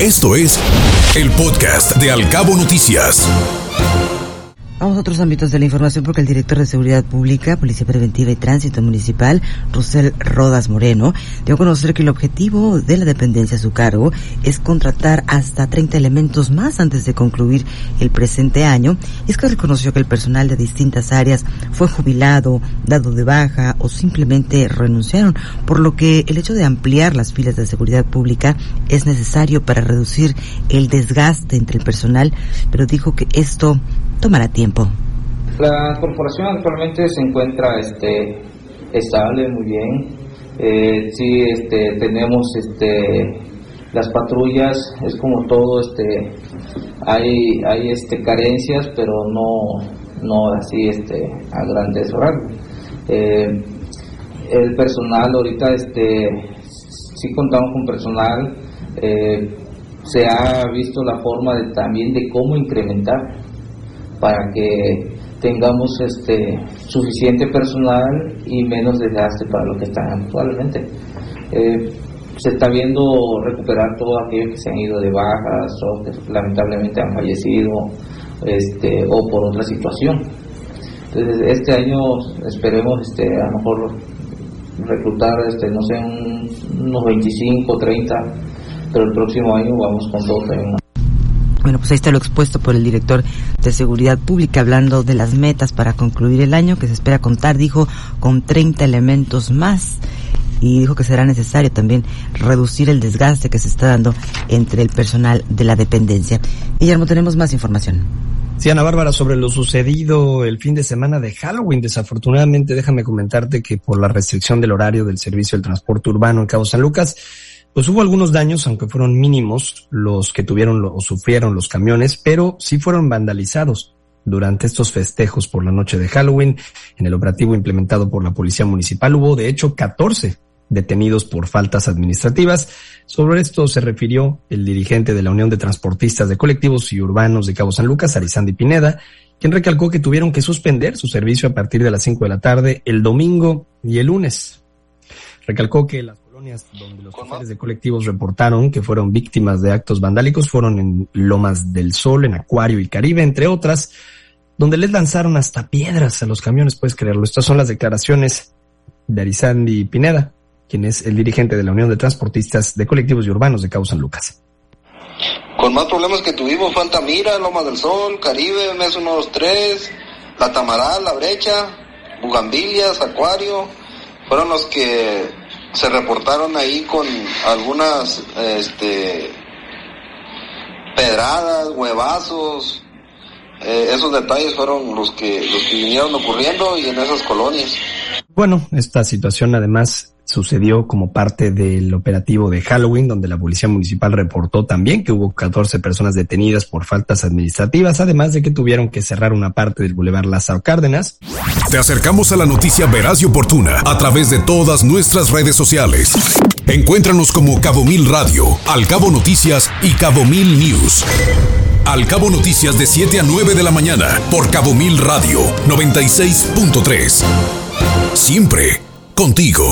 Esto es el podcast de Alcabo Noticias. Vamos a otros ámbitos de la información porque el director de Seguridad Pública, Policía Preventiva y Tránsito Municipal, Rosel Rodas Moreno, dio a conocer que el objetivo de la dependencia a su cargo es contratar hasta 30 elementos más antes de concluir el presente año. Y es que reconoció que el personal de distintas áreas fue jubilado, dado de baja o simplemente renunciaron, por lo que el hecho de ampliar las filas de seguridad pública es necesario para reducir el desgaste entre el personal, pero dijo que esto tomará tiempo. La corporación actualmente se encuentra este, estable, muy bien. Eh, sí, este, tenemos este, las patrullas, es como todo, este, hay, hay este, carencias, pero no, no así este, a grandes rasgos. Eh, el personal ahorita, este, sí contamos con personal, eh, se ha visto la forma de, también de cómo incrementar para que tengamos este suficiente personal y menos desgaste para lo que están actualmente. Eh, se está viendo recuperar todo aquellos que se han ido de bajas o que lamentablemente han fallecido este, o por otra situación. Entonces, este año esperemos este, a lo mejor reclutar, este, no sé, unos 25, 30, pero el próximo año vamos con todo bueno, pues ahí está lo expuesto por el director de Seguridad Pública hablando de las metas para concluir el año que se espera contar, dijo, con 30 elementos más y dijo que será necesario también reducir el desgaste que se está dando entre el personal de la dependencia. Guillermo, tenemos más información. Sí, Ana Bárbara, sobre lo sucedido el fin de semana de Halloween, desafortunadamente déjame comentarte que por la restricción del horario del servicio del transporte urbano en Cabo San Lucas, pues hubo algunos daños, aunque fueron mínimos, los que tuvieron o sufrieron los camiones, pero sí fueron vandalizados durante estos festejos por la noche de Halloween. En el operativo implementado por la Policía Municipal hubo, de hecho, 14 detenidos por faltas administrativas. Sobre esto se refirió el dirigente de la Unión de Transportistas de Colectivos y Urbanos de Cabo San Lucas, Arizandi Pineda, quien recalcó que tuvieron que suspender su servicio a partir de las 5 de la tarde el domingo y el lunes. Recalcó que las donde los choferes de colectivos reportaron que fueron víctimas de actos vandálicos fueron en Lomas del Sol, en Acuario y Caribe, entre otras, donde les lanzaron hasta piedras a los camiones, puedes creerlo. Estas son las declaraciones de Arizandi Pineda, quien es el dirigente de la Unión de Transportistas de Colectivos y Urbanos de Cabo San Lucas. Con más problemas que tuvimos fue Altamira, Lomas del Sol, Caribe, Mes 123, La Tamaral, La Brecha, Bugambilias, Acuario, fueron los que se reportaron ahí con algunas este, pedradas, huevazos. Eh, esos detalles fueron los que, los que vinieron ocurriendo y en esas colonias. Bueno, esta situación además sucedió como parte del operativo de Halloween, donde la Policía Municipal reportó también que hubo 14 personas detenidas por faltas administrativas, además de que tuvieron que cerrar una parte del Boulevard Lázaro Cárdenas. Te acercamos a la noticia veraz y oportuna a través de todas nuestras redes sociales. Encuéntranos como Cabo Mil Radio, Al Cabo Noticias y Cabo Mil News. Al Cabo Noticias de 7 a 9 de la mañana por Cabo Mil Radio 96.3. Siempre contigo.